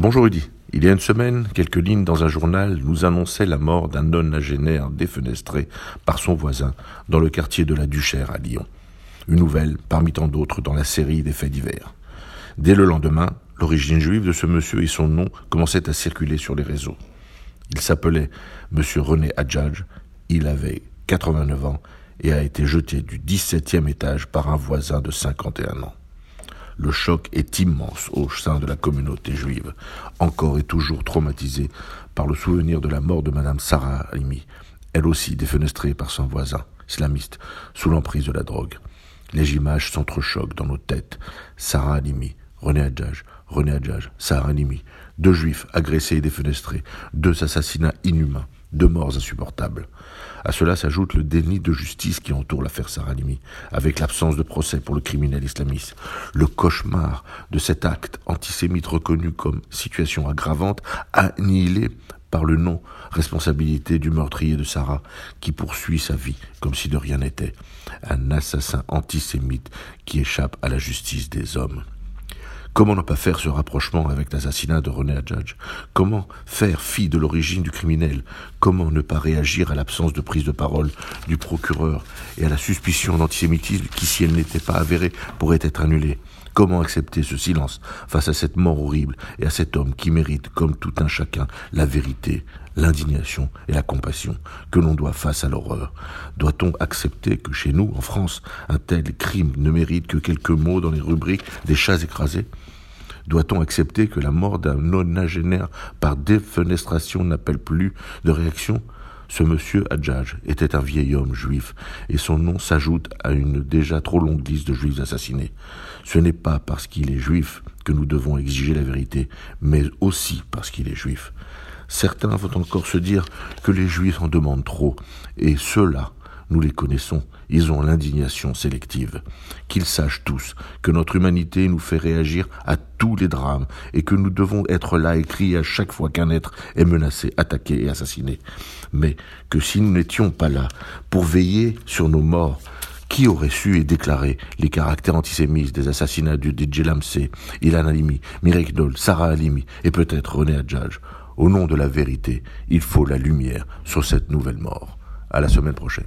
Bonjour Rudy. Il y a une semaine, quelques lignes dans un journal nous annonçaient la mort d'un nonagénaire défenestré par son voisin dans le quartier de la Duchère à Lyon. Une nouvelle parmi tant d'autres dans la série des faits divers. Dès le lendemain, l'origine juive de ce monsieur et son nom commençaient à circuler sur les réseaux. Il s'appelait monsieur René Adjadj, il avait 89 ans et a été jeté du 17e étage par un voisin de 51 ans. Le choc est immense au sein de la communauté juive, encore et toujours traumatisée par le souvenir de la mort de Madame Sarah Halimi, elle aussi défenestrée par son voisin, islamiste, sous l'emprise de la drogue. Les images s'entrechoquent dans nos têtes. Sarah Halimi, René Adjaj, René Adjaj, Sarah Halimi, deux juifs agressés et défenestrés, deux assassinats inhumains, deux morts insupportables. À cela s'ajoute le déni de justice qui entoure l'affaire Saralimi, avec l'absence de procès pour le criminel islamiste. Le cauchemar de cet acte antisémite reconnu comme situation aggravante, annihilé par le non-responsabilité du meurtrier de Sarah, qui poursuit sa vie comme si de rien n'était. Un assassin antisémite qui échappe à la justice des hommes. Comment ne pas faire ce rapprochement avec l'assassinat de René Adjadj? Comment faire fi de l'origine du criminel? Comment ne pas réagir à l'absence de prise de parole du procureur et à la suspicion d'antisémitisme qui, si elle n'était pas avérée, pourrait être annulée? Comment accepter ce silence face à cette mort horrible et à cet homme qui mérite, comme tout un chacun, la vérité, l'indignation et la compassion que l'on doit face à l'horreur? Doit-on accepter que chez nous, en France, un tel crime ne mérite que quelques mots dans les rubriques des chats écrasés? Doit-on accepter que la mort d'un nonagénaire par défenestration n'appelle plus de réaction ce monsieur Adjaj était un vieil homme juif, et son nom s'ajoute à une déjà trop longue liste de juifs assassinés. Ce n'est pas parce qu'il est juif que nous devons exiger la vérité, mais aussi parce qu'il est juif. Certains vont encore se dire que les juifs en demandent trop, et ceux-là nous les connaissons, ils ont l'indignation sélective. Qu'ils sachent tous que notre humanité nous fait réagir à tous les drames et que nous devons être là et crier à chaque fois qu'un être est menacé, attaqué et assassiné. Mais que si nous n'étions pas là pour veiller sur nos morts, qui aurait su et déclaré les caractères antisémites des assassinats de DJ Lamsey, Ilan Halimi, Mirek Dol, Sarah Halimi et peut-être René Adjaj Au nom de la vérité, il faut la lumière sur cette nouvelle mort. À la semaine prochaine.